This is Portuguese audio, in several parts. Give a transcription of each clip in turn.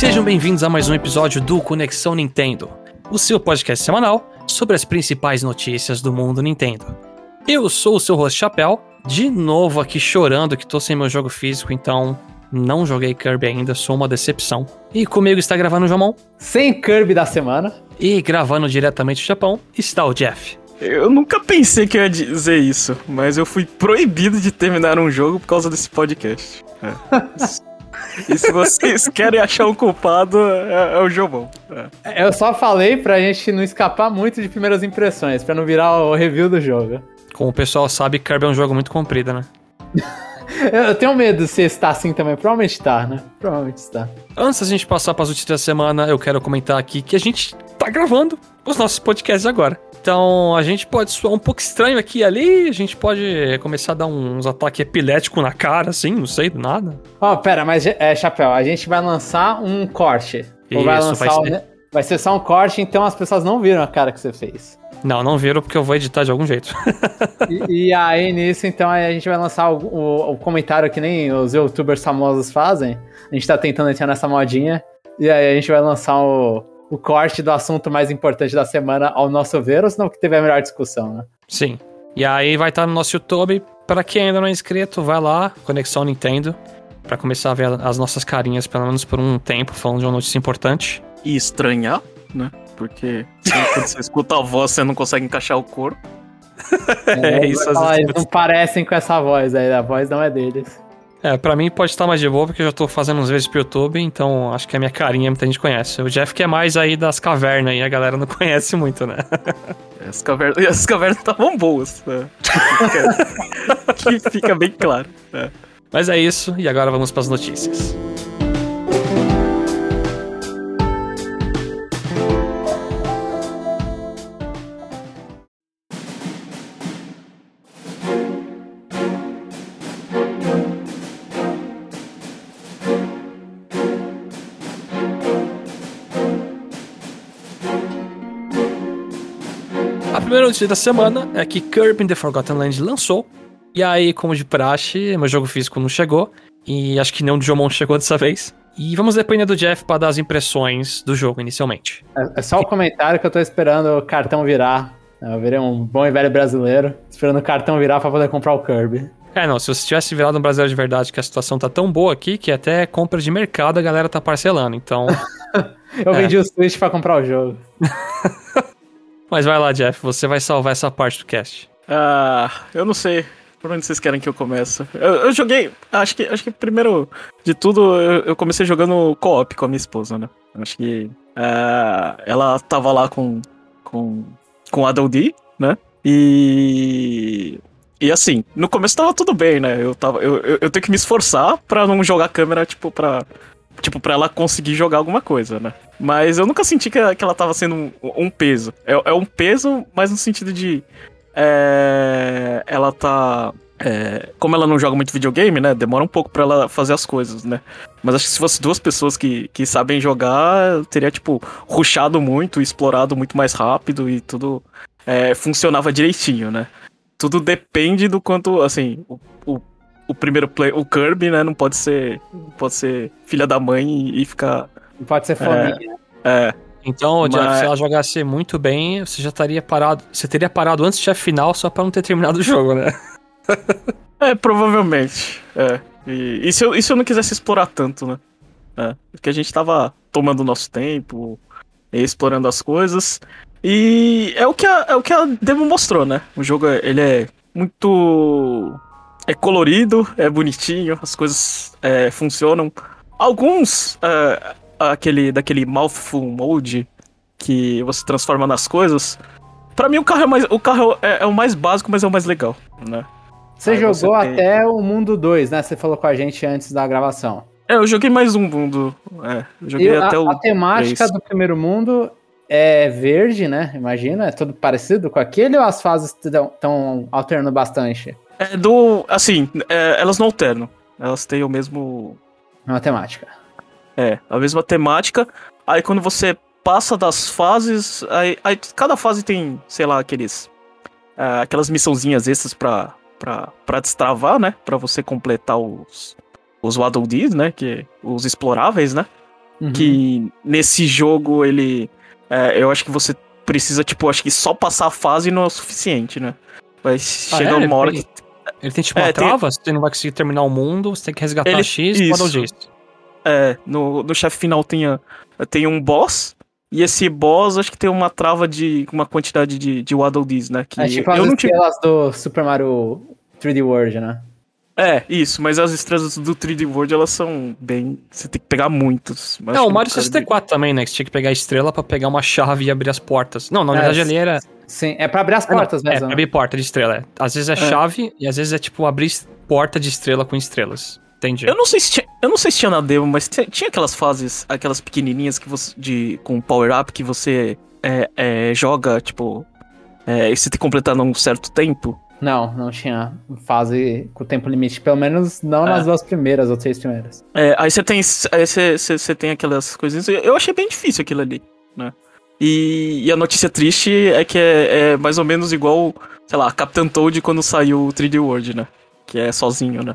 Sejam bem-vindos a mais um episódio do Conexão Nintendo, o seu podcast semanal sobre as principais notícias do mundo Nintendo. Eu sou o seu host Chapéu, de novo aqui chorando que tô sem meu jogo físico, então não joguei Kirby ainda, sou uma decepção. E comigo está gravando o Jomon. Sem Kirby da semana. E gravando diretamente do Japão está o Jeff. Eu nunca pensei que eu ia dizer isso, mas eu fui proibido de terminar um jogo por causa desse podcast. É. E se vocês querem achar um culpado, é, é o Jomon. É. Eu só falei pra gente não escapar muito de primeiras impressões, pra não virar o review do jogo. Como o pessoal sabe, Kirby é um jogo muito comprido, né? Eu tenho medo se está assim também. Provavelmente está, né? Provavelmente está. Antes da gente passar para as notícias da semana, eu quero comentar aqui que a gente tá gravando os nossos podcasts agora. Então a gente pode soar um pouco estranho aqui e ali, a gente pode começar a dar uns ataques epiléticos na cara, assim, não sei, do nada. Ó, oh, pera, mas é, Chapéu, a gente vai lançar um corte. Isso, vai lançar vai ser... vai ser só um corte, então as pessoas não viram a cara que você fez. Não, não viram porque eu vou editar de algum jeito. e, e, aí, nisso, então, a gente vai lançar o, o, o, comentário que nem os youtubers famosos fazem. A gente tá tentando entrar nessa modinha. E aí a gente vai lançar o, o corte do assunto mais importante da semana, ao nosso ver, ou senão que teve a melhor discussão, né? Sim. E aí vai estar no nosso YouTube. Para quem ainda não é inscrito, vai lá, Conexão Nintendo, para começar a ver as nossas carinhas, pelo menos por um tempo, falando de uma notícia importante. E estranhar, né? porque quando você escuta a voz, você não consegue encaixar o corpo. É, é isso. Eles não parecem com essa voz aí, a voz não é deles. É, pra mim pode estar mais de boa, porque eu já tô fazendo uns vezes pro YouTube, então acho que a minha carinha muita gente conhece. O Jeff que é mais aí das cavernas e a galera não conhece muito, né? As cavernas, as cavernas estavam boas, né? que fica bem claro. Né? Mas é isso, e agora vamos para as notícias. Da semana é que Kirby in the Forgotten Land lançou. E aí, como de praxe, meu jogo físico não chegou. E acho que nem o Jomon chegou dessa vez. E vamos depender do Jeff para dar as impressões do jogo inicialmente. É, é só o comentário que eu tô esperando o cartão virar. Eu virei um bom e velho brasileiro, esperando o cartão virar para poder comprar o Kirby. É, não, se você tivesse virado um brasileiro de verdade, que a situação tá tão boa aqui que até compra de mercado a galera tá parcelando, então. eu é. vendi o Switch pra comprar o jogo. Mas vai lá, Jeff, você vai salvar essa parte do cast. Ah, eu não sei. Por onde vocês querem que eu comece? Eu, eu joguei. Acho que, acho que primeiro de tudo, eu, eu comecei jogando co-op com a minha esposa, né? Acho que. Uh, ela tava lá com. com. com a D, né? E. E assim, no começo tava tudo bem, né? Eu, tava, eu, eu, eu tenho que me esforçar pra não jogar a câmera, tipo, pra, tipo, pra ela conseguir jogar alguma coisa, né? Mas eu nunca senti que, que ela tava sendo um, um peso. É, é, um peso, mas no sentido de. É, ela tá. É, como ela não joga muito videogame, né? Demora um pouco para ela fazer as coisas, né? Mas acho que se fosse duas pessoas que, que sabem jogar, teria, tipo, ruxado muito, explorado muito mais rápido e tudo é, funcionava direitinho, né? Tudo depende do quanto, assim, o, o o primeiro play, o Kirby, né, não pode ser, não pode ser filha da mãe e, e ficar. Não pode ser família. É. é. Então, Mas... Jeff, se ela jogasse muito bem, você já estaria parado. Você teria parado antes da final só pra não ter terminado o jogo, né? é, provavelmente. É. E, e, se eu, e se eu não quisesse explorar tanto, né? É. Porque a gente tava tomando o nosso tempo, explorando as coisas. E é o que a, é o que a demo mostrou, né? O jogo, ele é muito é colorido, é bonitinho, as coisas é, funcionam. Alguns, é, aquele, daquele mouthful mode que você transforma nas coisas. Para mim o carro é mais, o carro é, é, o mais básico, mas é o mais legal, né? Você Aí jogou você tem... até o mundo 2, né? Você falou com a gente antes da gravação. É, eu joguei mais um mundo. É, eu joguei até a, o. A temática 3. do primeiro mundo é verde, né? Imagina, é tudo parecido com aquele ou as fases estão alternando bastante? É do. Assim, é, elas não alternam. Elas têm o mesmo. A temática. É, a mesma temática. Aí quando você passa das fases. Aí, aí cada fase tem, sei lá, aqueles. É, aquelas missãozinhas extras pra, pra, pra destravar, né? Pra você completar os. Os Waddle Dees, né? Que, os exploráveis, né? Uhum. que nesse jogo ele. é, eu acho que você precisa, tipo, acho que só passar a fase não é o suficiente, né? Vai chegar é? uma hora que. Ele tem tipo É, uma tem- trava, você não vai conseguir terminar o mundo, você tem que resgatar Ele- X, isso. Model X. É, no, no chefe final tem, a- tem um boss. E esse boss acho que tem uma trava de. uma quantidade de, de Waddle Dees, né? Que É tipo as eu não tive. estrelas do Super Mario 3D World, né? É, isso, mas as estrelas do 3D World elas são bem. Você tem que pegar muitos. Mas Não, o Mario no caso 64 também, né? Que você tinha que pegar a estrela pra pegar uma chave e abrir as portas. Não, na É, verdade ali era. Sim, é pra abrir as Ah, não, portas É, mesmo. pra né? abrir porta de estrela. é. Às vezes é, chave e às vezes é tipo abrir porta de estrela com estrelas. Entendi. Eu não sei se tinha, eu não sei se tinha na demo, mas tinha, tinha aquelas fases, aquelas pequenininhas que você de com power up que você é, é, joga tipo é, e você tem que completar num certo tempo. Não, não tinha fase com tempo limite. Pelo menos não nas É. duas primeiras ou três primeiras. É, aí você tem aí você, você, você tem aquelas coisinhas. Eu achei bem difícil aquilo ali, né? E, e a notícia triste é que é, é mais ou menos igual, sei lá, Captain Toad quando saiu o 3D World, né? Que é sozinho, né?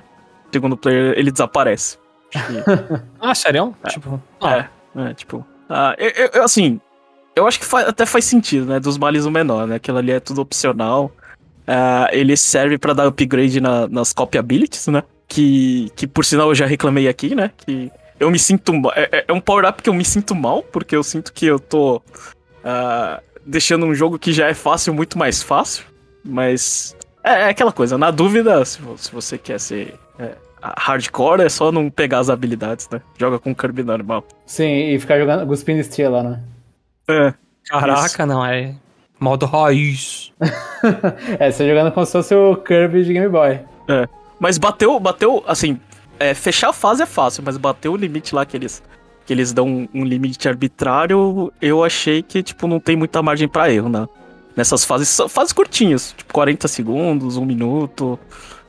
Segundo player, ele desaparece. Ah, sério? Tipo. Ah, É, é, tipo. ah, eu, eu- assim, eu acho que até faz sentido, né? Dos males o menor, né? Aquilo ali é tudo opcional. Ah, ele serve pra dar upgrade na- nas copy abilities, né? Que, que por sinal eu já reclamei aqui, né? Que eu me sinto. É, é- é um power-up que eu me sinto mal, porque eu sinto que eu tô ah, deixando um jogo que já é fácil muito mais fácil. Mas. É, é aquela coisa, na dúvida, se, se você quer ser é, hardcore, é só não pegar as habilidades, né? Joga com Kirby normal. Sim, e ficar jogando, cuspindo estrela, né? É. caraca, não, é. Modo raiz. é, você jogando como se fosse o Kirby de Game Boy. Mas bateu, bateu, assim, é, fechar a fase é fácil, mas bateu o limite lá que eles, que eles dão um, um limite arbitrário, eu achei que, tipo, não tem muita margem pra erro, né? Nessas fases, são fases curtinhas, tipo 40 segundos, um minuto,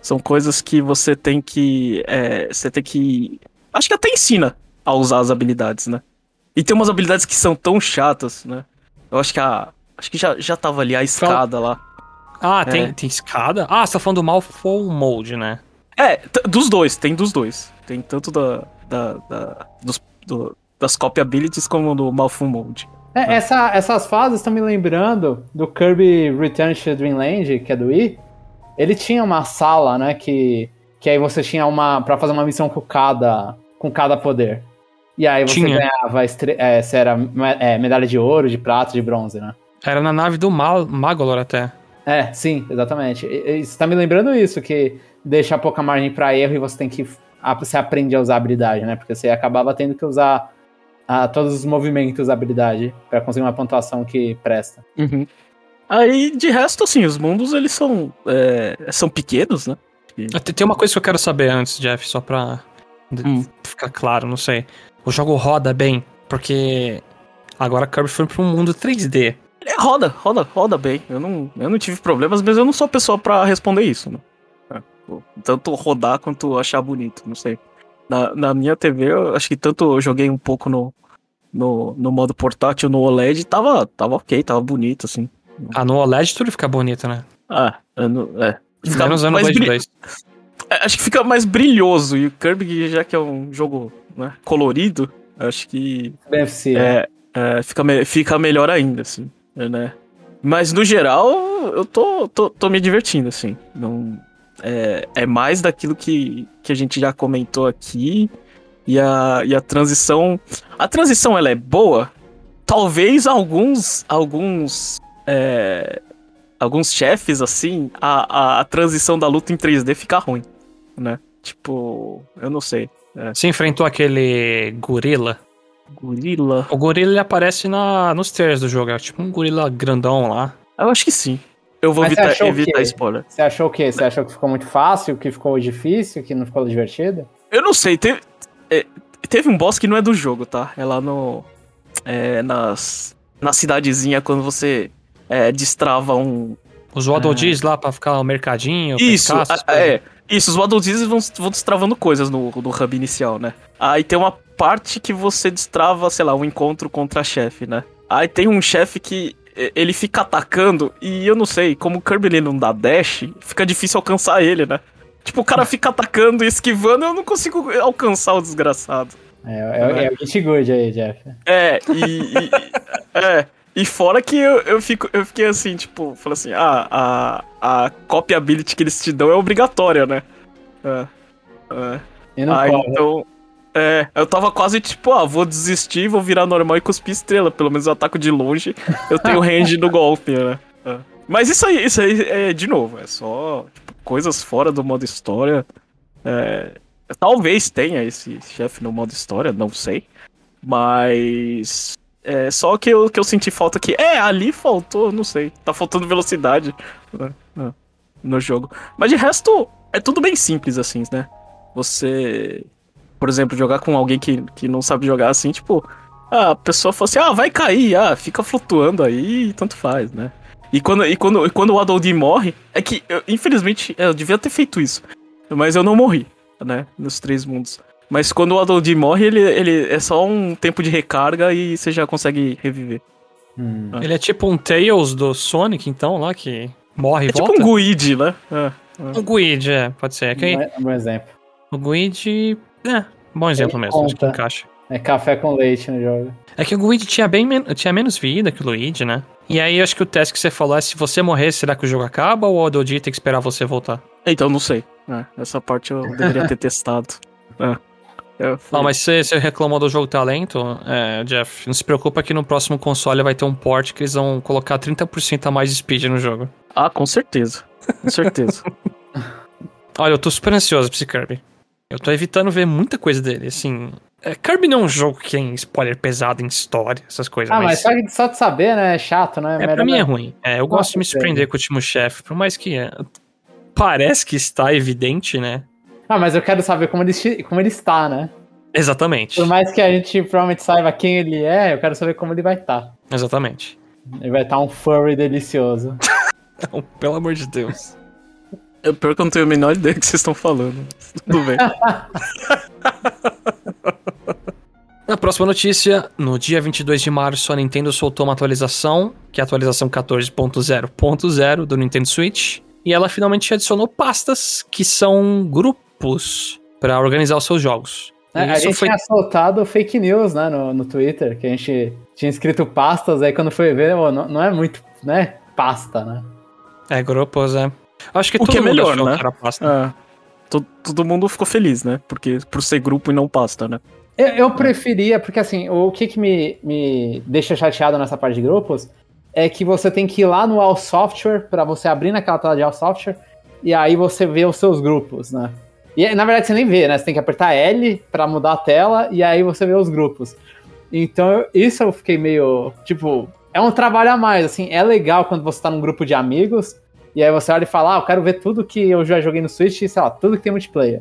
são coisas que você tem que, é, você tem que, acho que até ensina a usar as habilidades, né? E tem umas habilidades que são tão chatas, né? Eu acho que a, acho que já, já tava ali a escada lá. Ah, tem, É. tem escada? Ah, você tá falando do Malfoy Mode, né? É, dos dois, tem dos dois. Tem tanto da, da, da- dos, do- das copy abilities como do Malfum Mode. É, essa- essas fases estão me lembrando do Kirby Return to Dreamland, que é do Wii. Ele tinha uma sala, né, que, que aí você tinha uma para fazer uma missão com cada com cada poder. E aí você Tinha. ganhava estre- é, se era é, medalha de ouro, de prata, de bronze, né? Era na nave do Mal Magolor até. É, sim, exatamente. E, e você tá me lembrando isso, que deixa pouca margem pra erro e você tem que. a- Você aprende a usar a habilidade, né? Porque você acabava tendo que usar ah, todos os movimentos da habilidade pra conseguir uma pontuação que presta. Aí, de resto, assim, os mundos, eles são, é, são pequenos, né? Tem tem uma coisa que eu quero saber antes, Jeff, só pra Hum. ficar claro, não sei. O jogo roda bem, porque agora Kirby foi pra um mundo 3D. É, roda, roda, roda bem. Eu não, eu não tive problemas, mas eu não sou a pessoa pra responder isso, né? É, pô, tanto rodar quanto achar bonito, não sei. Na, na minha TV, eu acho que tanto eu joguei um pouco no, no, no modo portátil, no OLED, tava, tava ok, tava bonito, assim. Ah, no OLED tudo fica bonito, né? Ah, eu não- é. Fica Menos ano mais Blade bri- 2. é, Acho que fica mais brilhoso. E o Kirby, já que é um jogo né, colorido, acho que Beneficia. é, é, fica, me- fica melhor ainda, assim, né? Mas no geral, eu tô, tô, tô me divertindo, assim. Não, é, é mais daquilo que, que a gente já comentou aqui. E a, e a transição. A transição ela é boa. Talvez alguns. Alguns. é, alguns chefes, assim, a, a, a transição da luta em 3D fica ruim, né? Tipo, eu não sei. Você enfrentou aquele gorila. Gorila. O gorila ele aparece na, nos trailers do jogo. É tipo um gorila grandão lá. Eu acho que sim. Eu vou evitar, evitar spoiler. Você achou o quê? Você achou que ficou muito fácil, que ficou difícil, que não ficou divertido? Eu não sei, teve, é, teve um boss que não é do jogo, tá? É lá no. É, nas, na cidadezinha quando você é, destrava um. Os Waddle Dees lá pra ficar no mercadinho. Isso, a- é. Isso, os Waddle Dees vão, vão destravando coisas no, no hub inicial, né? Aí tem uma parte que você destrava, sei lá, um encontro contra chefe, né? Aí tem um chefe que é, ele fica atacando e eu não sei, como o Kirby ele não dá dash, fica difícil alcançar ele, né? Tipo, o cara fica atacando e esquivando, eu não consigo alcançar o desgraçado. É, é, é o Git Good aí, Jeff. É, e. e é. E fora que eu, eu, fico, eu fiquei assim, tipo, falei assim, ah, a, a copiability que eles te dão é obrigatória, né? É. é. E não Ah, então. É, eu tava quase tipo, ah, vou desistir, vou virar normal e cuspir estrela. Pelo menos eu ataco de longe, eu tenho range no golpe, né? É. Mas isso aí, isso aí é, de novo, é só tipo, coisas fora do modo história. É, talvez tenha esse chefe no modo história, não sei. Mas. É só que eu, que eu senti falta aqui. É, ali faltou, não sei. Tá faltando velocidade né, no- no jogo. Mas de resto, é tudo bem simples, assim, né? Você, por exemplo, jogar com alguém que, que não sabe jogar assim, tipo, ah, a pessoa fala assim, ah, vai cair, ah, fica flutuando aí, tanto faz, né? E quando, e quando, e quando o Adoldi morre, é que, eu, infelizmente, eu devia ter feito isso, mas eu não morri, né, nos três mundos. Mas quando o Adoldi morre, ele, ele é só um tempo de recarga e você já consegue reviver. Hum. Ele é tipo um Tails do Sonic, então, lá que morre e É tipo volta. um Guide, né? É. Um Guide, é, pode ser. É que É um exemplo. o Guide. É, bom exemplo Ele mesmo, acho que conta. encaixa. É café com leite no jogo. É que o Guide tinha, bem men tinha menos vida que o Luigi, né? E aí acho que o teste que você falou é se você morrer, será que o jogo acaba ou o Ododi tem que esperar você voltar? Então, não sei. É, essa parte eu deveria ter testado. É. Não, mas você, você reclamou do jogo talento, é, Jeff, não se preocupa que no próximo console vai ter um port que eles vão colocar 30% a mais de speed no jogo. Ah, com certeza. Com certeza. Olha, eu tô super ansioso pra esse Kirby. Eu tô evitando ver muita coisa dele, assim... é, Kirby não é um jogo que tem spoiler pesado em história, essas coisas, Ah, mas mas... só, de- saber, né? É chato, né? É, Melhor pra mim é ruim. É, eu gosto de me surpreender com o último chefe, por mais que é, parece que está evidente, né? Ah, mas eu quero saber como ele, como ele está, né? Exatamente. Por mais que a gente provavelmente saiba quem ele é, eu quero saber como ele vai estar. Exatamente. Ele vai estar um furry delicioso. Não, pelo amor de Deus. É pior que eu não tenho a menor ideia do que vocês estão falando. Tudo bem. Na próxima notícia, no dia 22 de março, a Nintendo soltou uma atualização, que é a atualização 14.0.0 do Nintendo Switch, e ela finalmente adicionou pastas que são grupos para organizar os seus jogos. É, a Isso gente foi tinha soltado fake news, né, no, no Twitter, que a gente tinha escrito pastas, aí quando foi ver, não, não é muito, né, pasta, né? é grupos, é. Acho que O que todo é mundo melhor, achou né? que era pasta. É. To- Todo mundo ficou feliz, né? Porque por ser grupo e não pasta, né? Eu, eu preferia, porque assim, o que, que me, me deixa chateado nessa parte de grupos é que você tem que ir lá no All Software pra você abrir naquela tela de All Software e aí você vê os seus grupos, né? E na verdade você nem vê, né? Você tem que apertar L pra mudar a tela e aí você vê os grupos. Então eu- isso eu fiquei meio, tipo, é um trabalho a mais, assim, é legal quando você tá num grupo de amigos e aí você olha e fala, ah, eu quero ver tudo que eu já joguei no Switch, sei lá, tudo que tem multiplayer.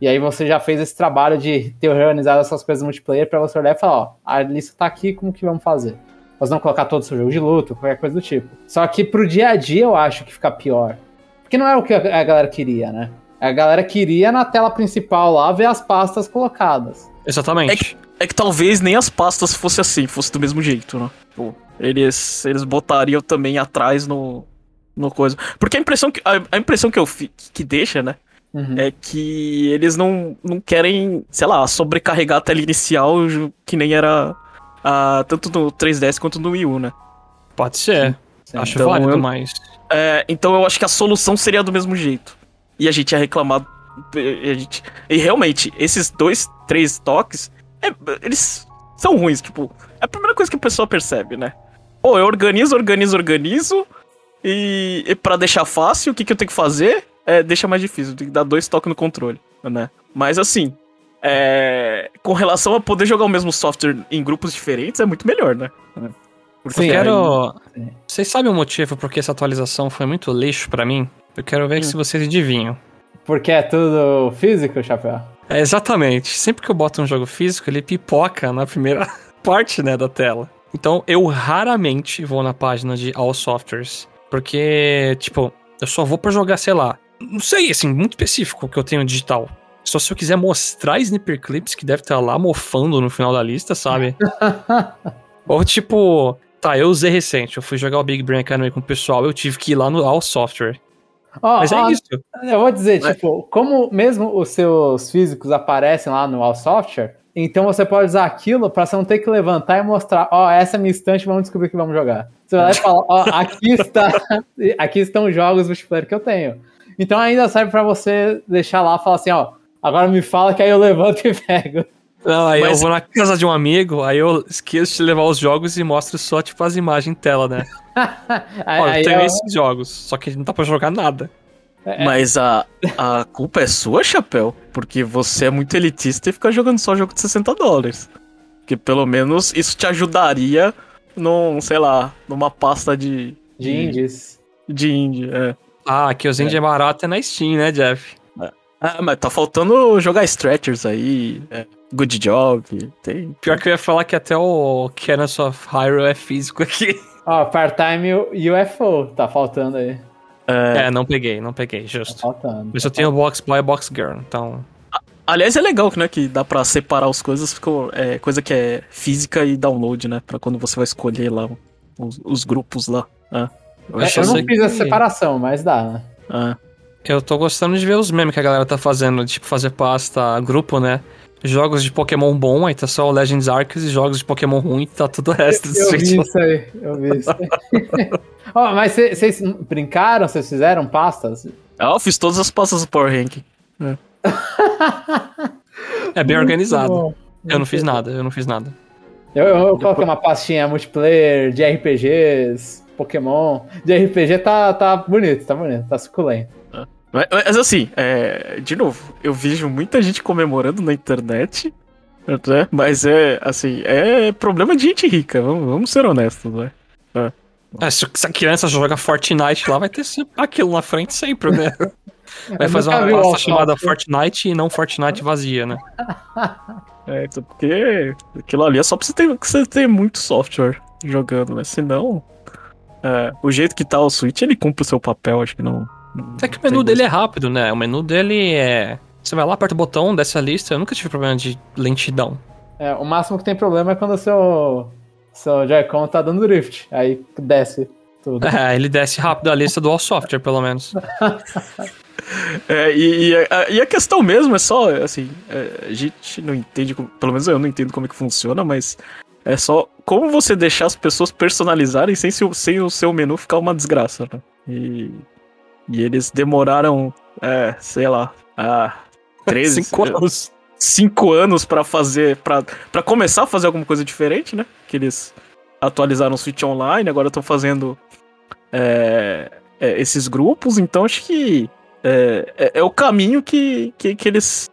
E aí você já fez esse trabalho de ter organizado essas coisas multiplayer pra você olhar e falar, ó, a lista tá aqui, como que vamos fazer? Nós vamos colocar todo o seu jogo de luta, qualquer coisa do tipo. Só que pro dia a dia eu acho que fica pior. Porque não é o que a galera queria, né? A galera queria na tela principal lá ver as pastas colocadas. Exatamente. É que talvez nem as pastas fosse assim, fosse do mesmo jeito, né? Pô, eles, eles botariam também atrás no, no coisa. Porque a impressão que, a, a impressão que eu fi, que deixa, né? Uhum. É que eles não, não querem, sei lá, sobrecarregar a tela inicial que nem era ah, tanto no 3DS quanto no Wii U, né? Pode ser. Sim. Acho Então, válido, eu- mas. É, então eu acho que a solução seria do mesmo jeito. E a gente ia reclamar. E, a gente, e realmente, esses dois, três toques, é, eles são ruins. Tipo, é a primeira coisa que a pessoa percebe, né? Pô, eu organizo, organizo, organizo. E, e para deixar fácil, o que, que eu tenho que fazer? É, deixa mais difícil, tem que dar dois toques no controle, né? Mas assim, é, com relação a poder jogar o mesmo software em grupos diferentes, é muito melhor, né? Porque Sim, eu quero. Sim. Vocês sabem o motivo por que essa atualização foi muito lixo pra mim? Eu quero ver Hum. se vocês adivinham. Porque é tudo físico, Chapéu? É, exatamente. Sempre que eu boto um jogo físico, ele pipoca na primeira parte, né, da tela. Então, eu raramente vou na página de All Softwares. Porque, tipo, eu só vou pra jogar, sei lá. Não sei, assim, muito específico que eu tenho digital. Só se eu quiser mostrar Sniper Clips, que deve estar lá mofando no final da lista, sabe? Ou tipo, tá, eu usei recente, eu fui jogar o Big Brain Academy com o pessoal, eu tive que ir lá no All Software. Ó, Mas é isso. Eu vou dizer, Mas- tipo, como mesmo os seus físicos aparecem lá no All Software, Então você pode usar aquilo pra você não ter que levantar e mostrar, ó, essa é a minha estante, vamos descobrir que vamos jogar. Você vai lá e fala, ó, aqui está, aqui estão os jogos multiplayer que eu tenho. Então ainda serve pra você deixar lá e falar assim, ó, agora me fala que aí eu levanto e pego. Não, aí eu Mas- vou na casa de um amigo, aí eu esqueço de levar os jogos e mostro só, tipo, as imagens em tela, né? Aí, Ó, eu tenho eu- esses jogos, só que não dá pra jogar nada. é- Mas a, a culpa é sua, Chapéu, porque você é muito elitista e fica jogando só jogo de 60 dólares. Porque pelo menos isso te ajudaria num, sei lá, numa pasta de. de indies. De indie, é. Ah, aqui os indie é barato é na Steam, né, Jeff? Ah, mas tá faltando jogar Stretchers aí, é, Good Job, tem. Pior que eu ia falar que até o Cannons of Hyrule é físico aqui. Ó, part-time UFO, tá faltando aí. É, É, não peguei, não peguei, Tá justo. faltando. Mas eu tenho Box Boy e Box Girl, então. Aliás, é legal, né, que dá pra separar as coisas, ficou, é, coisa que é física e download, né, pra quando você vai escolher lá os, os grupos lá. É, Eu, É, eu não fiz que- essa separação, mas dá, né? é. Eu tô gostando de ver os memes que a galera tá fazendo, tipo, fazer pasta grupo, né? Jogos de Pokémon bom, aí tá só o Legends Arceus, e jogos de Pokémon ruim, tá tudo o resto do Eu vi Switch. isso aí, eu vi isso aí. Ó, mas vocês brincaram? Vocês fizeram pastas? Ah, eu fiz todas as pastas do Power Rank. É bem organizado. Bom. Eu não fiz nada, eu não fiz nada. Eu, eu, eu coloquei uma pastinha multiplayer de RPGs, Pokémon. De RPG tá, tá bonito, tá bonito, tá suculento. Mas, mas, assim, é, de novo, eu vejo muita gente comemorando na internet, né? Mas é, assim, é problema de gente rica, vamos, vamos ser honestos, né? É, se se a criança joga Fortnite lá, vai ter sempre aquilo na frente sempre, né? Vai fazer uma pasta chamada Software. Fortnite e não Fortnite vazia, né? É, então, porque aquilo ali é só pra você ter, você ter muito software jogando, né? Senão, é, o jeito que tá o Switch, ele cumpre o seu papel, acho que não... não Até que o menu dele é rápido, né? O menu dele é. Você vai lá, aperta o botão dessa lista. Eu nunca tive problema de lentidão. É, o máximo que tem problema é quando o seu, seu Joy-Con tá dando drift. Aí desce tudo. É, ele desce rápido a lista do All Software, pelo menos. É, e, e a, e a questão mesmo é só, assim, é, a gente não entende, como- pelo menos eu não entendo como é que funciona, mas é só como você deixar as pessoas personalizarem sem, se o- sem o seu menu ficar uma desgraça, né? E, e eles demoraram, é, sei lá, ah, 13, Cinco anos. Cinco anos pra fazer, pra começar a fazer alguma coisa diferente, né? Que eles atualizaram o Switch Online, agora estão fazendo é, é, esses grupos, então acho que é, é- é o caminho que, que, que eles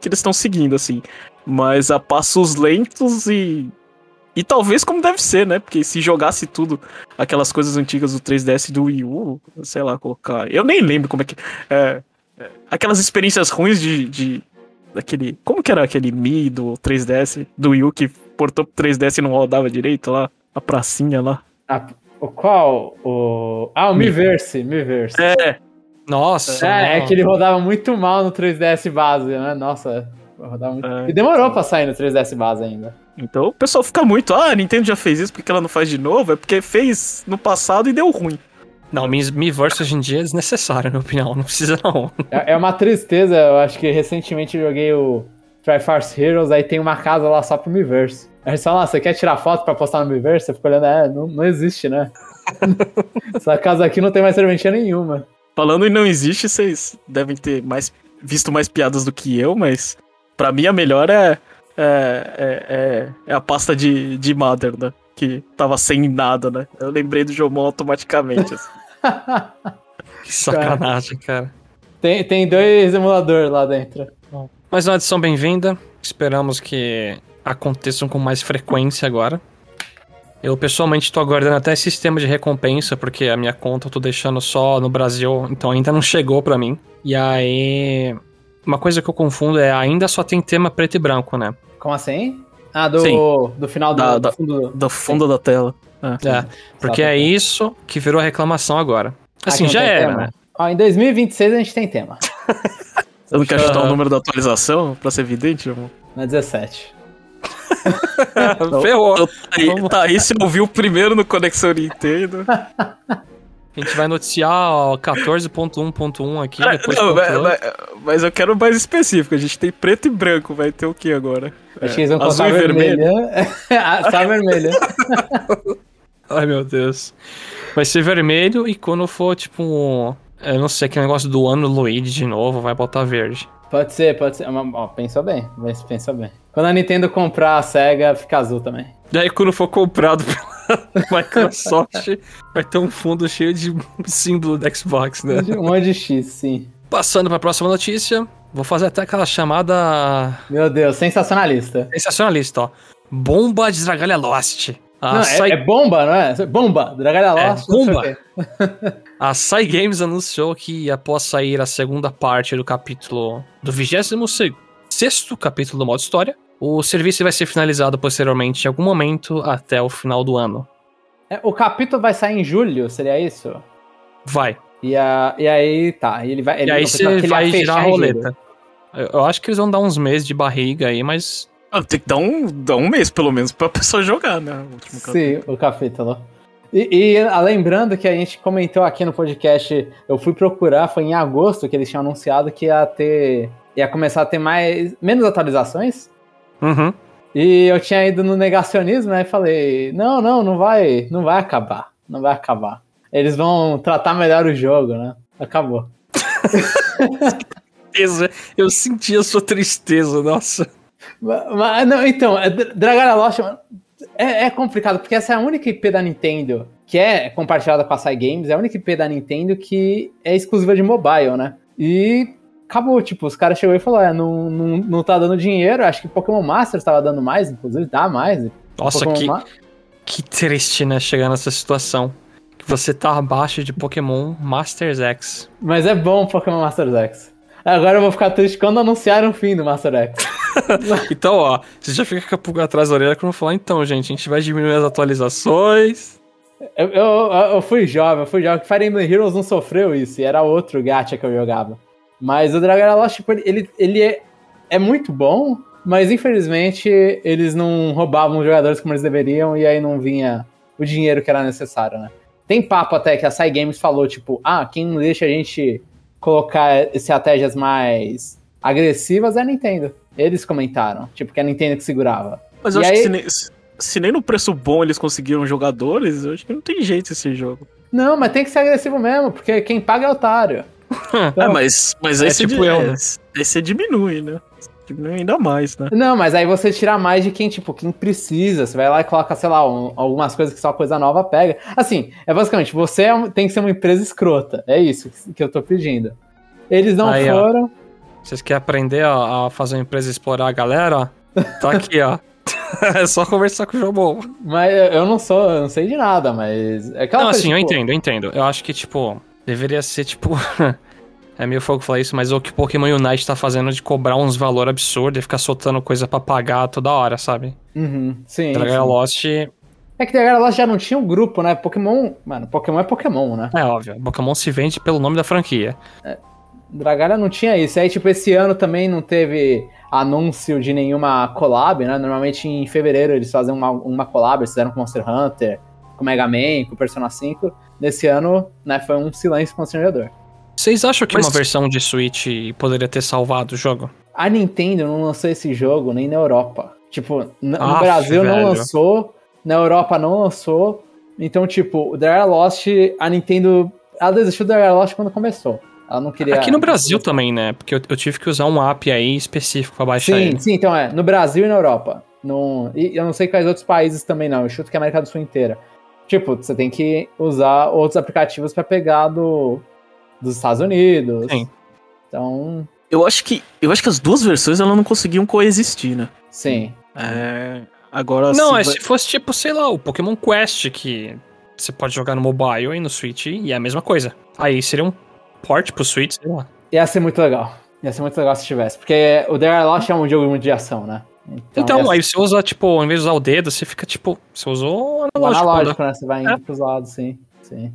que eles estão seguindo, assim. Mas a passos lentos e. E talvez como deve ser, né? Porque se jogasse tudo, aquelas coisas antigas do 3DS e do Wii U, sei lá, colocar. Eu nem lembro como é que. é, é, aquelas experiências ruins de, de. Daquele. Como que era aquele Mi do 3DS? Do Wii U que portou pro 3DS e não rodava direito lá? A pracinha lá. Ah, o qual? O... Ah, o Miiverse, Miiverse. É, Nossa. É, é que ele rodava muito mal no 3DS base, né? Nossa, rodava muito. É. E demorou pra sair no 3DS base ainda. Então o pessoal fica muito, ah, a Nintendo já fez isso, porque ela não faz de novo? É porque fez no passado e deu ruim. Não, Mi- Miiverse hoje em dia é desnecessário, na minha opinião. Não precisa, não. É, é uma tristeza, eu acho que recentemente eu joguei o Triforce Heroes, aí tem uma casa lá só pro Miiverse. Aí eles falam, ah, você quer tirar foto pra postar no Miiverse? Eu fico olhando, é, não, não existe, né? Essa casa aqui não tem mais serventia nenhuma. Falando em não existe, vocês devem ter mais visto mais piadas do que eu, mas pra mim a melhor é, é, é, é- é a pasta de, de Mother, né? Que tava sem nada, né? Eu lembrei do Jomon automaticamente. assim. Que sacanagem, cara. Tem, tem dois emuladores lá dentro. Mais uma edição bem-vinda. Esperamos que aconteçam com mais frequência agora. Eu pessoalmente tô aguardando até sistema de recompensa, porque a minha conta eu tô deixando só no Brasil, então ainda não chegou pra mim. E aí. Uma coisa que eu confundo é ainda só tem tema preto e branco, né? Como assim? Ah, do, Sim. do final do, Da- do fundo. Do fundo da tela. É. É, porque é isso que virou reclamação agora. Assim, Aqui já era, tema? né? Ó, em 2026 a gente tem tema. Você não quer chutar o número da atualização pra ser evidente, Jomon? Na 17. Ferrou. Tá aí, tá aí, você ouviu primeiro no Conexão Nintendo. A gente vai noticiar ó, 14.1.1 aqui, Ah, depois não, mas, mas- mas eu quero mais específico. A gente tem preto e branco. Vai ter o que agora? Acho que eles vão azul e vermelho. Ah, Só vermelha. Ai, meu Deus. Vai ser vermelho e quando for, tipo, um- eu não sei, aquele negócio do ano Luigi de novo, vai botar verde. Pode ser, pode ser. Mas, Ó, pensou bem, mas pensou bem. Quando a Nintendo comprar a SEGA, fica azul também. Daí quando for comprado pela Microsoft, vai ter um fundo cheio de símbolo do Xbox, né? Um monte de X, sim. Passando pra próxima notícia, vou fazer até aquela chamada Meu Deus, sensacionalista. sensacionalista, ó. Bomba de Dragalha Lost. A, não, é, Sai- é bomba, não é? Bomba, Dragalha É, Lost. sei bomba. a Sai Games anunciou que após sair a segunda parte do capítulo do 26 sexto capítulo do modo história, o serviço vai ser finalizado posteriormente em algum momento até o final do ano. É, o capítulo vai sair em julho, seria isso? Vai. E, a, e aí, tá. Ele vai, ele, e aí você vai girar a roleta. Eu, eu acho que eles vão dar uns meses de barriga aí, mas Ah, tem que dar um, dar um mês, pelo menos, pra pessoa jogar, né? O último capítulo. Sim, o capítulo. E, e ah, lembrando que a gente comentou aqui no podcast, eu fui procurar, foi em agosto que eles tinham anunciado que ia ter. ia começar a ter mais. menos atualizações. Uhum. E eu tinha ido no negacionismo, né? E falei, não, não, não vai, não vai acabar. Não vai acabar. Eles vão tratar melhor o jogo, né? Acabou. Tristeza. Eu senti a sua tristeza, nossa. Mas, não, então, é Dra- Dragara Lost é, é complicado, porque essa é a única IP da Nintendo que é compartilhada com a Sai Games, é a única IP da Nintendo que é exclusiva de mobile, né? E acabou, tipo, os caras chegou e falou, é, não, não, não tá dando dinheiro, acho que Pokémon Masters tava dando mais, inclusive dá mais. Nossa, Pokémon que, Ma- que triste, né? Chegar nessa situação. Que você tá abaixo de Pokémon Masters X. Mas é bom Pokémon Masters X. Agora eu vou ficar triste quando anunciarem o fim do Master X. Então, ó, você já fica com a pulga atrás da orelha quando eu falar, então, gente, a gente vai diminuir as atualizações. Eu, eu, eu fui jovem, eu fui jovem. Fire Emblem Heroes não sofreu isso, e era outro gacha que eu jogava. Mas o Dragon Lost, tipo, ele, ele é, é muito bom, mas infelizmente eles não roubavam os jogadores como eles deveriam, e aí não vinha o dinheiro que era necessário, né? Tem papo até que a Sai Games falou, tipo, ah, quem não deixa a gente colocar estratégias mais agressivas é a Nintendo. Eles comentaram, tipo, que a Nintendo que segurava. Mas eu E acho aí- que se nem, se nem no preço bom eles conseguiram jogadores, eu acho que não tem jeito esse jogo. Não, mas tem que ser agressivo mesmo, porque quem paga é otário. É, mas, mas aí, É você, tipo eu, é, né? diminui, né? Diminui ainda mais, né? Não, mas aí você tira mais de quem, tipo, quem precisa. Você vai lá e coloca, sei lá, um- algumas coisas que só coisa nova pega. Assim, é basicamente, você é um- tem que ser uma empresa escrota. É isso que- eu tô pedindo. Eles não Aí, ó. foram. Vocês querem aprender a, a fazer uma empresa explorar a galera? ó? Tá aqui, ó. é só conversar com o Jobon. Mas eu não sou, eu não sei de nada, mas. É aquela Não, coisa, assim, eu tipo, entendo, eu entendo. Eu acho que, tipo, deveria ser, tipo. é meio fogo falar isso, mas o que Pokémon Unite tá fazendo de cobrar uns valor absurdo e ficar soltando coisa pra pagar toda hora, sabe? Uhum, sim. Dragon sim. Lost, É que Dragon Lost já não tinha um grupo, né? Pokémon. Mano, Pokémon é Pokémon, né? é óbvio. Pokémon se vende pelo nome da franquia. Dragara não tinha isso. Aí, tipo, esse ano também não teve anúncio de nenhuma collab, né? Normalmente em fevereiro eles fazem uma, uma collab, eles fizeram com Monster Hunter, com Mega Man, com Persona 5. Nesse ano, né, foi um silêncio constrangedor. Vocês acham que Mas- uma versão de Switch poderia ter salvado o jogo? A Nintendo não lançou esse jogo nem na Europa. Tipo, no Aff, Brasil não velho. lançou, na Europa não lançou. Então, tipo, o Dragon Lost, a Nintendo. Ela desistiu do Dragon Lost quando começou. Ela não queria. Aqui no Brasil também, né? Porque eu, eu tive que usar um app aí específico pra baixar Sim, ele. sim, então é. No Brasil e na Europa. No, e eu não sei quais outros países também não. Eu chuto que é a América do Sul inteira. Tipo, você tem que usar outros aplicativos pra pegar do, dos Estados Unidos. Sim. Então, Eu acho que eu acho que as duas versões elas não conseguiam coexistir, né? sim. É, agora Não, se é vai- se fosse tipo, sei lá, o Pokémon Quest, que você pode jogar no mobile e no Switch, e é a mesma coisa. Aí seria um port pro Switch, sei lá. Ia ser muito legal. Ia ser muito legal se tivesse. Porque o Dare Lost é um jogo muito de ação, né? Então, ia aí você usa, tipo, ao invés de usar o dedo, você fica, tipo, você usou o O analógico. analógico, né? né? Você vai indo É. pros lados, sim. sim.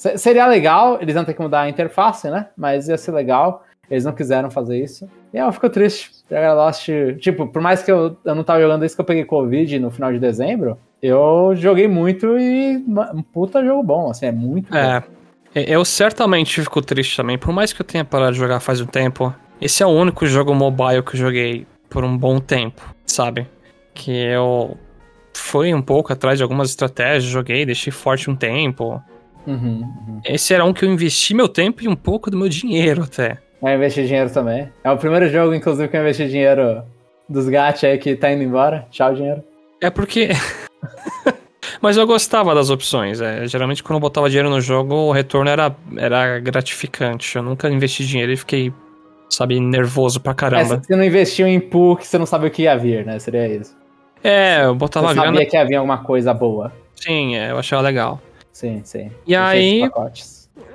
Se- seria legal, eles vão ter que mudar a interface, né? Mas ia ser legal. Eles não quiseram fazer isso. E eu fico triste. Dragon Lost, tipo, por mais que eu, eu não tava jogando isso que eu peguei Covid no final de dezembro, eu joguei muito e um puta jogo bom, assim, é muito bom. É. É, Eu certamente fico triste também, por mais que eu tenha parado de jogar faz um tempo. Esse é o único jogo mobile que eu joguei por um bom tempo, sabe? Que eu fui um pouco atrás de algumas estratégias, joguei, deixei forte um tempo. Uhum, uhum. Esse era um que eu investi meu tempo e um pouco do meu dinheiro até. Vai investir dinheiro também. É o primeiro jogo, inclusive, que eu investi dinheiro dos gatos aí que tá indo embora. Tchau, dinheiro. É porque. Mas eu gostava das opções. é. Geralmente, quando eu botava dinheiro no jogo, o retorno era, era gratificante. Eu nunca investi dinheiro e fiquei, sabe, nervoso pra É, caramba. você não investiu em pool que você não sabe o que ia vir, né? Seria isso. É, eu Você botava sabia grana. que ia vir alguma coisa boa. Sim, é, eu achava legal. Sim, sim. E aí-.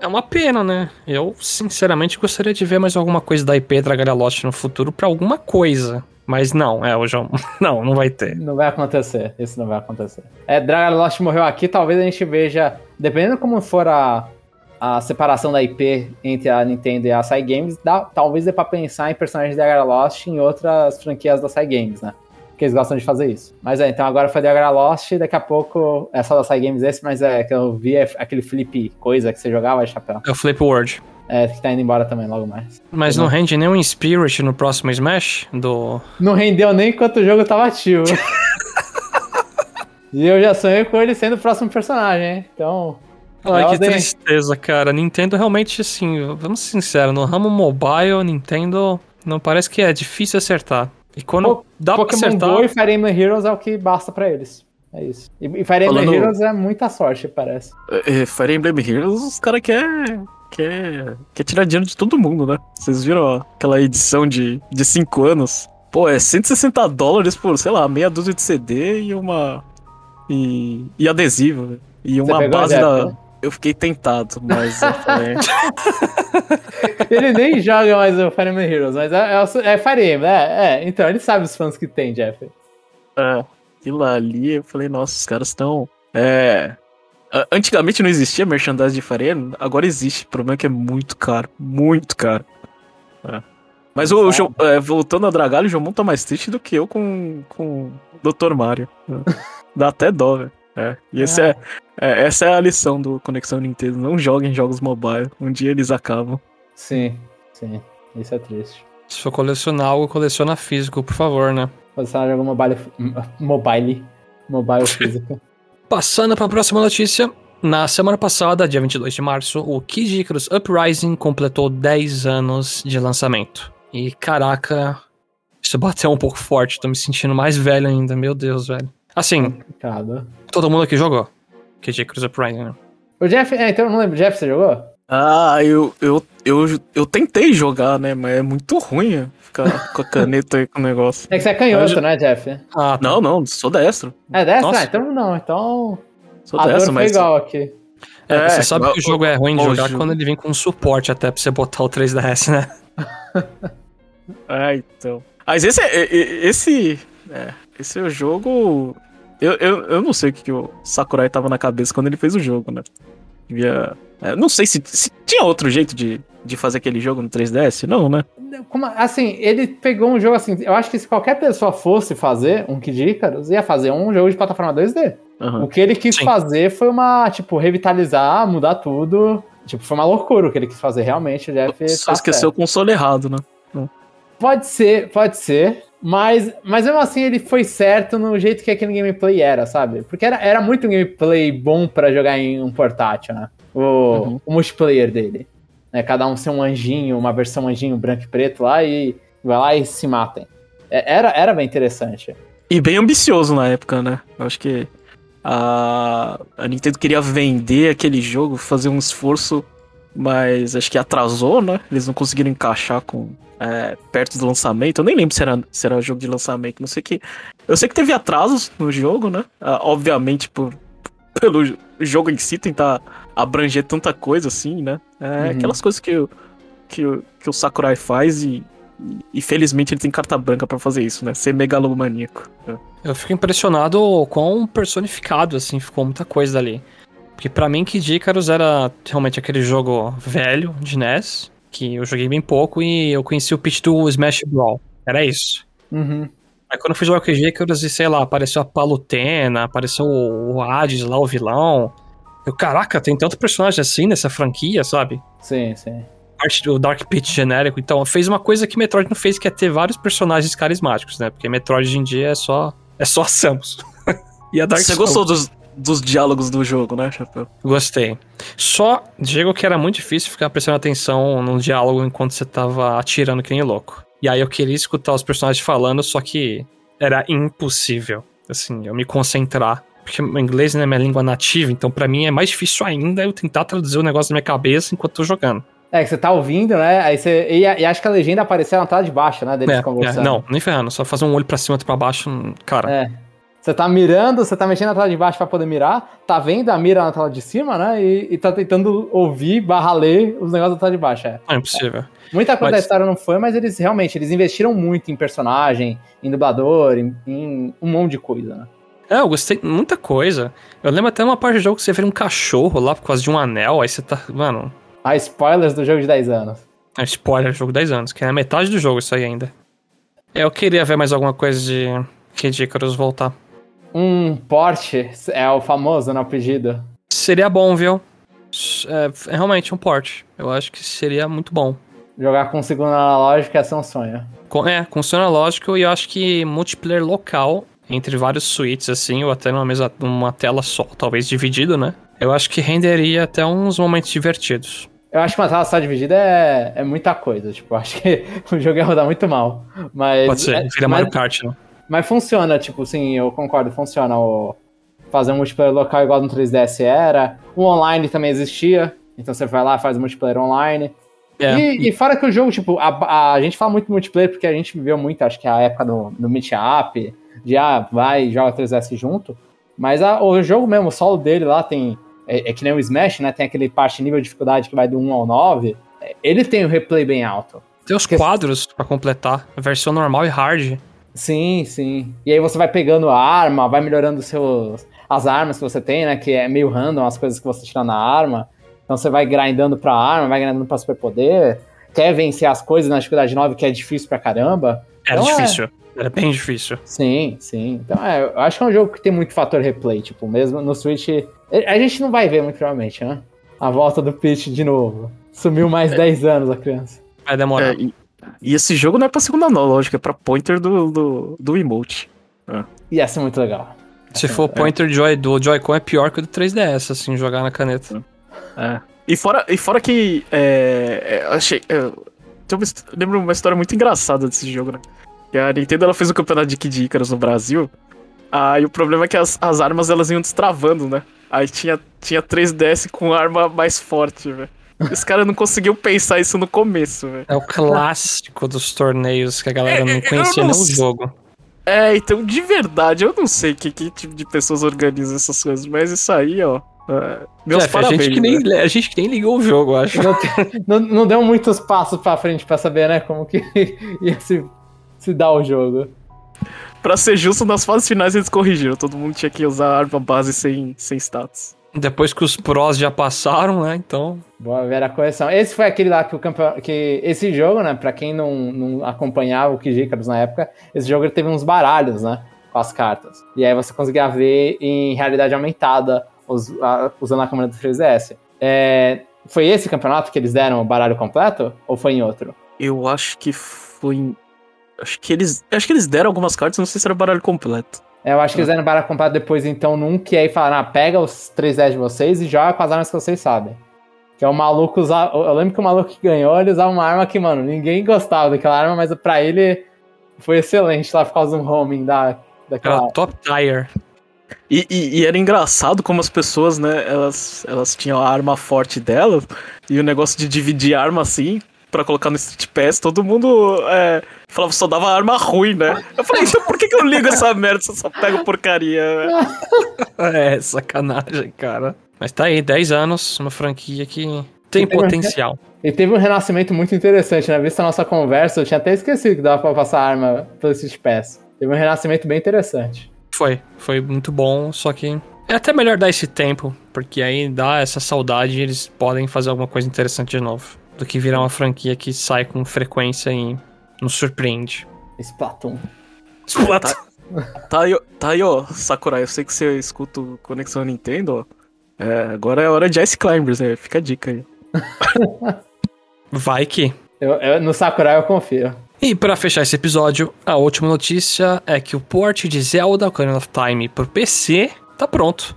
É uma pena, né? Eu, sinceramente, gostaria de ver mais alguma coisa da IP Dragara Lost no futuro pra alguma coisa. Mas não, é, o João. Não, não vai ter. Não vai acontecer. Isso não vai acontecer. É, Dragon Lost morreu aqui, talvez a gente veja, dependendo como for a, a separação da IP entre a Nintendo e a Sai Games, dá, talvez dê pra pensar em personagens de Dragon Lost em outras franquias da Sai Games, né? Porque eles gostam de fazer isso. Mas é, então agora foi Dragon Lost e daqui a pouco é só da Sai Games esse, mas é que eu vi é aquele flip coisa que você jogava, chapéu. É o Flip World. É, que tá indo embora também logo mais. Mas não rende nenhum Spirit no próximo Smash? Do. Não rendeu nem enquanto o jogo tava ativo. e eu já sonhei com ele sendo o próximo personagem, hein? Então. Ai, é que tristeza, cara. Nintendo realmente, assim, vamos ser sinceros, no ramo mobile, Nintendo não parece que é difícil acertar. E quando Po- dá Pokémon pra acertar. Go e Fire Emblem Heroes é o que basta pra eles. É isso. E, e Fire Emblem Falando- Heroes é muita sorte, parece. É, é, Fire Emblem Heroes, os caras querem quer, quer tirar dinheiro de todo mundo, né? Vocês viram ó, aquela edição de 5 de cinco anos? Pô, é 160 dólares por, sei lá, meia dúzia de CD e uma. E, e adesivo. velho. E uma pegou a base da. né? Eu fiquei tentado, mas eu falei. Ele nem joga mais o Fire Emblem Heroes, mas é, é, é Fire Emblem, é, é. Então, ele sabe os fãs que tem, Jeff. É, aquilo ali, eu falei, nossa, os caras estão. É. Antigamente não existia merchandising de Fire Emblem, agora existe. O problema é que é muito caro, muito caro. É. Mas o, o Jo- é, voltando a Dragalho, o Jomon tá mais triste do que eu com, com o Dr. Mario. É. Dá até dó, velho. É. E esse é, é- essa é a lição do Conexão Nintendo. Não joguem jogos mobile. Um dia eles acabam. Sim, sim. Isso é triste. Se for colecionar algo, coleciona físico, por favor, né? Posicionar jogo mobile. Mobile. Mobile físico. Passando para a próxima notícia. Na semana passada, dia 22 de março, o Kid Icarus Uprising completou 10 anos de lançamento. E caraca, isso bateu um pouco forte, tô me sentindo mais velho ainda, meu Deus, velho. Assim, Complicado. todo mundo aqui jogou Kid Icarus Uprising, né? O Jeff, é, então eu não lembro. Jeff, você jogou? Ah, eu, eu, eu, eu tentei jogar, né? Mas é muito ruim ficar com a caneta aí com o negócio. É que você é canhoto, Eu né, Jeff? Ah, tá. Não, não, sou destro. É? Nossa. Ah, então não. Então. Sou A dor destro, foi mas. igual aqui. É, você É, sabe o- que o jogo é ruim de jogar jogo- quando ele vem com suporte até pra você botar o 3DS, né? Ah, então. Mas esse é- Esse. É, esse é o jogo. Eu, eu, eu não sei o que, que o Sakurai tava na cabeça quando ele fez o jogo, né? Devia. é, não sei se, se tinha outro jeito de, de fazer aquele jogo no 3DS. Não, né? Como- assim, ele pegou um jogo assim. Eu acho que se qualquer pessoa fosse fazer um Kid Icarus, ia fazer um jogo de plataforma 2D. Aham. O que ele quis Sim. fazer foi uma, tipo, revitalizar, mudar tudo. Tipo, foi uma loucura o que ele quis fazer, realmente. O Jeff Só tá esqueceu certo. o console errado, né? Pode ser, pode ser. Mas, mas mesmo assim ele foi certo no jeito que aquele gameplay era, sabe? Porque era, era muito um gameplay bom pra jogar em um portátil, né? O, Uhum. o multiplayer dele. Né? Cada um ser um anjinho, uma versão anjinho branco e preto lá e vai lá e se matem. É, Era, era bem interessante. E bem ambicioso na época, né? Eu acho que a, a Nintendo queria vender aquele jogo, fazer um esforço, mas acho que atrasou, né? Eles não conseguiram encaixar com é, perto do lançamento. Eu nem lembro se era, se era jogo de lançamento. Não sei que. Eu sei que teve atrasos no jogo, né? Ah, obviamente por pelo jogo em si tentar abranger tanta coisa assim, né? É Uhum. aquelas coisas que o, que, que o Sakurai faz e, e, felizmente ele tem carta branca pra fazer isso, né? Ser megalomaníaco. É. Eu fico impressionado o quão personificado, assim, ficou muita coisa dali. Porque pra mim, Kid Icarus era realmente aquele jogo velho de NES, que eu joguei bem pouco e eu conheci o pitch do Smash Brawl. Era isso. Uhum. Aí quando eu fui jogar Kid Icarus e, sei lá, apareceu a Palutena, apareceu o o Hades lá, o vilão. Eu, caraca, tem tanto personagem assim nessa franquia, sabe? Sim, sim. Parte do Dark Pit genérico. Então, fez uma coisa que Metroid não fez, que é ter vários personagens carismáticos, né? Porque Metroid hoje em dia é só. É só a Samus. e a Dark Você Souls. gostou dos, dos diálogos do jogo, né, Chapéu? Gostei. Só digo que era muito difícil ficar prestando atenção num diálogo enquanto você tava atirando que nem louco. E aí eu queria escutar os personagens falando, só que era impossível, assim, eu me concentrar. Porque o inglês não é minha língua nativa, então pra mim é mais difícil ainda eu tentar traduzir o negócio na minha cabeça enquanto tô jogando. É que você tá ouvindo, né? Aí você. E, e acho que a legenda apareceu na tela de baixo, né? Deles É, é, conversando. não, nem ferrando, só fazer um olho pra cima, outro pra baixo, hum, cara. É. Você tá mirando, você tá mexendo na tela de baixo pra poder mirar, tá vendo a mira na tela de cima, né? E, e tá tentando ouvir, barra ler os negócios da tela de baixo. É. É impossível. Muita coisa Mas- da história não foi, mas eles realmente eles investiram muito em personagem, em dublador, em, em um monte de coisa, né? É, eu gostei de muita coisa. Eu lembro até uma parte do jogo que você vê um cachorro lá por causa de um anel, aí você tá. Mano, Ah, spoilers do jogo de 10 anos. É spoiler, jogo 10 anos, que é a metade do jogo isso aí ainda. Eu queria ver mais alguma coisa de Kid Icarus voltar. Um porte é o famoso, né? O pedido. Seria bom, viu? É, é realmente um port. Eu acho que seria muito bom. Jogar com segundo analógico ia ser um sonho. Com, é, com som lógico e eu acho que multiplayer local, entre vários suítes assim, ou até numa, mesa, numa tela só, talvez dividido, né? Eu acho que renderia até uns momentos divertidos. Eu acho que uma tela só dividida é, é muita coisa. Tipo, acho que o jogo ia rodar muito mal. Mas, Pode ser, é- vira mas, Mario Kart, né? Mas funciona, tipo, sim, eu concordo, funciona. O, fazer um multiplayer local igual no 3DS era. O online também existia. Então você vai lá, faz o multiplayer online. É, E, e fora que o jogo, tipo, a, a gente fala muito multiplayer porque a gente viveu muito, acho que a época do, do Meet Up, de ah, vai e joga 3DS junto. Mas a- o jogo mesmo, o solo dele lá tem. É, é que nem o Smash, né? Tem aquele parte nível de dificuldade que vai do 1 ao 9. É, Ele tem o replay bem alto. Tem os que- quadros pra completar, a versão normal e hard. Sim, sim. E aí você vai pegando a arma, vai melhorando seus, as armas que você tem, né? Que é meio random as coisas que você tira na arma. Então você vai grindando pra arma, vai grindando pra superpoder. Quer vencer as coisas na dificuldade 9, que é difícil pra caramba. Era Então é- difícil. Era bem difícil. Sim, sim. Então, é, eu acho que é um jogo que tem muito fator replay, tipo, mesmo no Switch. A gente não vai ver muito provavelmente, né? A volta do Peach de novo. Sumiu mais 10 anos a criança. Vai demorar. É, e, e esse jogo não é pra segunda analógica, é pra pointer do, do, do emote. Ia ser muito legal. Se for o pointer Joy do Joy-Con é pior que o do 3DS, assim, jogar na caneta. É. E fora, e fora que. É, é, eu achei. é, his- eu lembro uma história muito engraçada desse jogo, né? Que a Nintendo ela fez o campeonato de Kid Icarus no Brasil. Aí o problema é que as, as armas elas iam destravando, né? Aí tinha, tinha 3DS com arma mais forte, velho. Os caras não conseguiam pensar isso no começo, velho. É o clássico dos torneios que a galera É, não eu conhecia não nem jogo. É, então, de verdade, eu não sei que, que tipo de pessoas organizam essas coisas, mas isso aí, ó. é, meus Jeff, a, parabéns. gente que nem, né? a gente que nem ligou o jogo, eu acho. Não, não, não deu muitos passos pra frente pra saber, né? Como que ia se, se dar o jogo. Pra ser justo, nas fases finais eles corrigiram. Todo mundo tinha que usar a arma base sem, sem status. Depois que os pros já passaram, né? Então. Boa ver a correção. Esse foi aquele lá que o campeão. Que esse jogo, né? Pra quem não, não acompanhava o Kid Icarus na época, esse jogo ele teve uns baralhos, né? Com as cartas. E aí você conseguia ver em realidade aumentada, os- a- usando a câmera do 3DS. É, foi esse campeonato que eles deram o baralho completo? Ou foi em outro? Eu acho que foi. em- Acho que eles. Acho que eles deram algumas cartas, não sei se era o baralho completo. É, eu acho que eles deram baralho completo depois, então, num que aí falaram, ah, pega os 3DS de vocês e joga com as armas que vocês sabem. Que é o maluco usar. Eu lembro que o maluco que ganhou, ele usava uma arma que, mano, ninguém gostava daquela arma, mas pra ele foi excelente lá por causa do homing da, Era daquela. top tier. E, e- e era engraçado como as pessoas, né, elas, elas tinham a arma forte delas, e o negócio de dividir arma assim, pra colocar no Street Pass, todo mundo é, falava só dava arma ruim, né? Eu falei, então por que, que eu ligo essa merda se eu só pego porcaria? velho? É, sacanagem, cara. Mas tá aí, 10 anos, uma franquia que tem E potencial. E teve um renascimento muito interessante, né? Vista a nossa conversa, eu tinha até esquecido que dava pra passar arma pelo Street Pass. Teve um renascimento bem interessante. Foi, foi muito bom, só que é até melhor dar esse tempo, porque aí dá essa saudade e eles podem fazer alguma coisa interessante de novo. Do que virar uma franquia que sai com frequência e nos surpreende. Splatoon. Splat! Tá aí, ó- tá aí, ó, Sakurai, eu sei que você escuta o Conexão Nintendo, ó. É, agora é hora de Ice Climbers, né? Fica a dica aí. Vai que. Eu, eu- no Sakurai eu confio. E pra fechar esse episódio, a última notícia é que o port de Zelda Ocarina of Time pro PC tá pronto.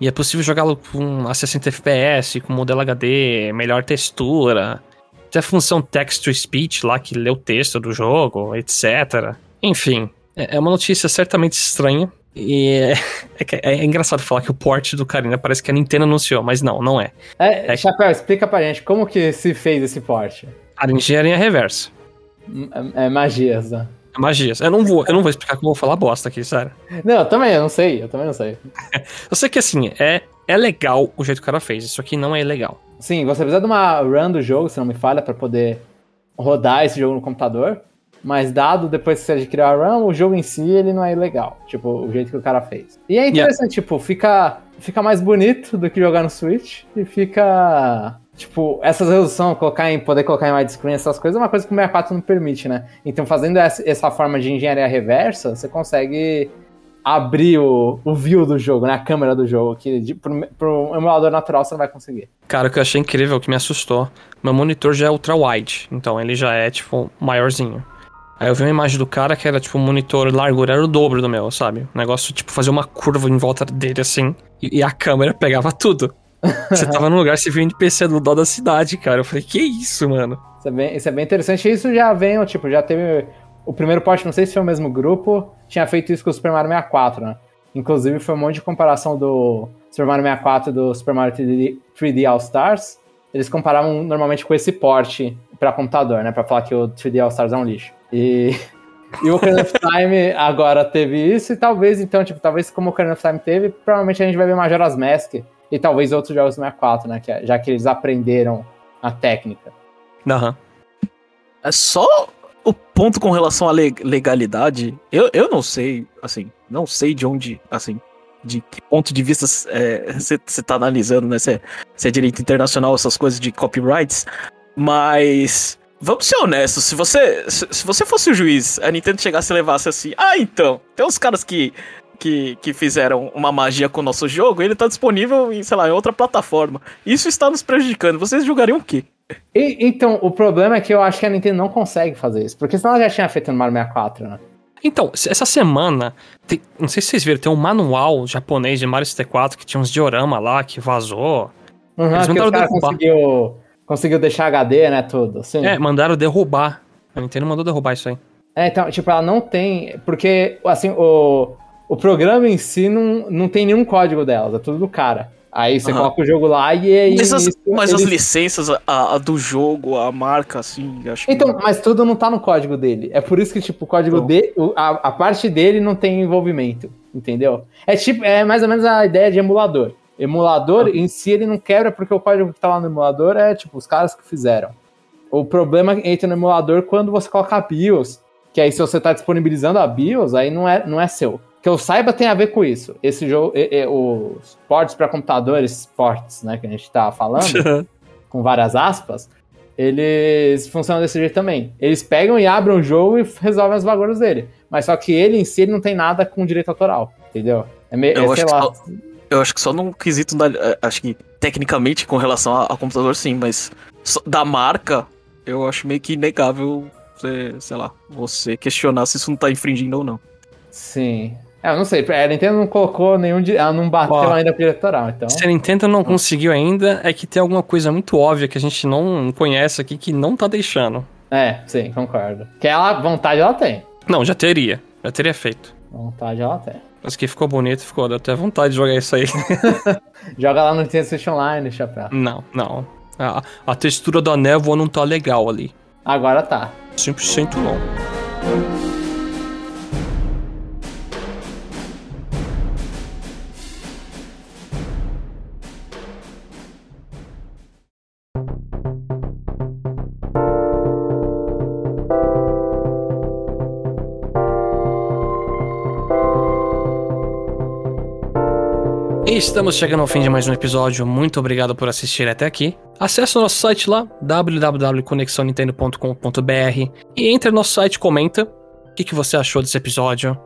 E é possível jogá-lo com a 60 FPS, com modelo HD, melhor textura, tem a função text to speech lá que lê o texto do jogo, etc. Enfim, é é uma notícia certamente estranha. E é, é que- é engraçado falar que o port do Ocarina parece que a Nintendo anunciou, mas não, não é. É, É. Chapéu, explica pra gente como que se fez esse porte. A engenharia reversa. É, é magias, né? Magias. Eu não vou, eu não vou explicar como eu vou falar bosta aqui, sério. Não, eu também, eu não sei, eu também não sei. Eu sei que assim, é, é legal o jeito que o cara fez. Isso aqui não é legal. Sim, você precisa de uma run do jogo, se não me falha, pra poder rodar esse jogo no computador. Mas dado depois que você adquiriu a run, o jogo em si ele não é legal. Tipo, o jeito que o cara fez. E é interessante, tipo, fica, fica mais bonito do que jogar no Switch. E fica. Tipo, essa resolução, colocar em, poder colocar em widescreen, essas coisas, é uma coisa que o 64 não permite, né? Então, fazendo essa, essa forma de engenharia reversa, você consegue abrir o, o view do jogo, né? A câmera do jogo, que de, pro, pro emulador natural você não vai conseguir. Cara, o que eu achei incrível, o que me assustou, meu monitor já é ultra wide, então ele já é, tipo, maiorzinho. Aí eu vi uma imagem do cara que era, tipo, um monitor largura, era o dobro do meu, sabe? O negócio, tipo, fazer uma curva em volta dele, assim, e, e a câmera pegava tudo. Você tava num lugar, você viu um NPC do dó da cidade, cara. Eu falei, que isso, mano? Isso é, bem, isso é bem interessante. Isso já vem, tipo, já teve. O primeiro porte, não sei se foi o mesmo grupo, tinha feito isso com o Super Mario 64, né? Inclusive foi um monte de comparação do Super Mario 64 e do Super Mario 3D, 3D All Stars. Eles comparavam normalmente com esse porte pra computador, né? Pra falar que o 3D All Stars é um lixo. E, e o Ocarina of Time agora teve isso, e talvez, então, tipo, talvez como o Ocarina of Time teve, provavelmente a gente vai ver Majora's Mask e talvez outros jogos do 64, né? Que, é- já que eles aprenderam a técnica. Aham. É só o ponto com relação à le- legalidade. Eu, eu não sei, assim, não sei de onde, assim, de que ponto de vista você tá analisando, né? Se é, se é direito internacional, essas coisas de copyrights. Mas. Vamos ser honestos, se você, se, se você fosse o juiz, a Nintendo chegasse e levasse assim, ah, então, tem uns caras que, que, que fizeram uma magia com o nosso jogo, ele tá disponível em, sei lá, em outra plataforma. Isso está nos prejudicando. Vocês julgariam o quê? E- então, o problema é que eu acho que a Nintendo não consegue fazer isso. Porque senão ela já tinha feito no Mario 64, né? Então, essa semana, tem- não sei se vocês viram, tem um manual japonês de Mario 64 que tinha uns diorama lá que vazou. Uhum, Eles mandaram derrubar. conseguiu, conseguiu deixar HD, né, tudo. Sim. É, mandaram derrubar. A Nintendo mandou derrubar isso aí. É, então, tipo, ela não tem. Porque, assim, o, o programa em si não, não tem nenhum código delas, é tudo do cara. Aí você Aham. coloca o jogo lá e aí. Mas, as, mas as eles- licenças a, a do jogo, a marca, assim, acho que. Então, mas tudo não tá no código dele. É por isso que, tipo, o código Então. dele. A, a parte dele não tem envolvimento. Entendeu? É tipo, é mais ou menos a ideia de emulador. Emulador Ah. em si ele não quebra porque o código que tá lá no emulador é, tipo, os caras que fizeram. O problema entra no emulador quando você coloca a BIOS. Que aí, se você tá disponibilizando a BIOS, aí não é, não é seu. Que eu saiba tem a ver com isso. Esse jogo, e- e- os ports para computadores, ports, né, que a gente tá falando com várias aspas, eles funcionam desse jeito também. Eles pegam e abrem o jogo e resolvem os bagulhos dele. Mas só que ele em si ele não tem nada com direito autoral, entendeu? É meio, Eu é, acho só- Eu acho que só num quesito da. eh, Acho que tecnicamente com relação a, a computador, sim, mas só- da marca, eu acho meio que inegável, você, sei lá, você questionar se isso não tá infringindo ou não. Sim. É, eu não sei, a Nintendo não colocou nenhum. Ela não bateu Ó. ainda pro direito autoral, então. Se a Nintendo não conseguiu ainda, é que tem alguma coisa muito óbvia que a gente não conhece aqui que não tá deixando. É, sim, concordo. Que ela, vontade ela tem. Não, já teria. Já teria feito. Vontade ela tem. Mas que ficou bonito, ficou. Deu até vontade de jogar isso aí. Joga lá no Nintendo Switch Online, chapéu. não, não. A, a textura da névoa não tá legal ali. Agora tá. 100% não. Estamos chegando ao fim de mais um episódio. Muito obrigado por assistir até aqui. Acesse o nosso site lá, www.conexãonintendo.com.br e entre no nosso site e comenta o que, que você achou desse episódio.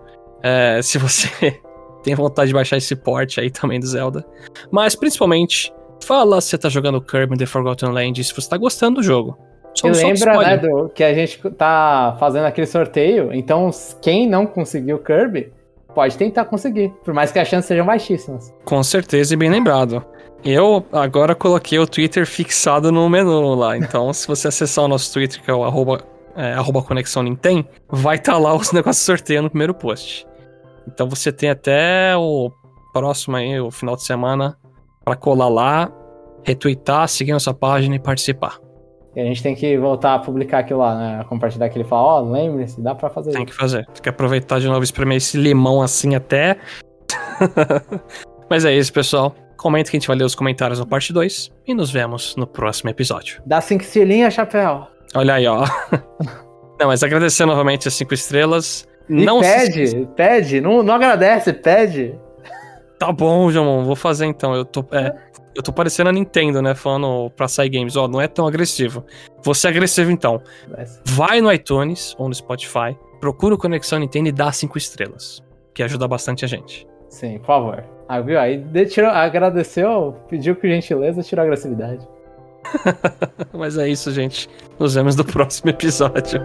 É, se você Tenho vontade de baixar esse port aí também do Zelda. Mas principalmente, fala se você tá jogando Kirby The Forgotten Land e se você tá gostando do jogo. Só, e lembra, né, do, que a gente tá fazendo aquele sorteio, então quem não conseguiu Kirby pode tentar conseguir, por mais que as chances sejam baixíssimas. Com certeza e bem lembrado. Eu agora coloquei o Twitter fixado no menu lá, então se você acessar o nosso Twitter, que é o arroba, é, arroba Conexão Nintendo, vai estar tá lá os negócios sorteio no primeiro post. Então você tem até o próximo aí, o final de semana, para colar lá, retweetar, seguir nossa página e participar. E a gente tem que voltar a publicar aquilo lá, né? Compartilhar aquele fala, ó, oh, lembre-se, dá pra fazer Tem isso. que fazer. Tem que aproveitar de novo e espremer esse limão assim até. Mas é isso, pessoal. Comenta que a gente vai ler os comentários no parte 2 e nos vemos no próximo episódio. Dá cinco estrelinhas, chapéu. Olha aí, ó. Não, mas agradecer novamente as cinco estrelas. E não pede, se... pede. Não, não agradece, pede. Tá bom, Jamon, vou fazer então. Eu tô, é, eu tô parecendo a Nintendo, né? Falando pra sair games, ó, não é tão agressivo. Você é agressivo então. Vai no iTunes ou no Spotify, procura o Conexão Nintendo e dá cinco estrelas. Que ajuda bastante a gente. Sim, por favor. Ah, viu? Aí tirou, agradeceu, pediu com gentileza, tirou a agressividade. Mas é isso, gente. Nos vemos no próximo episódio.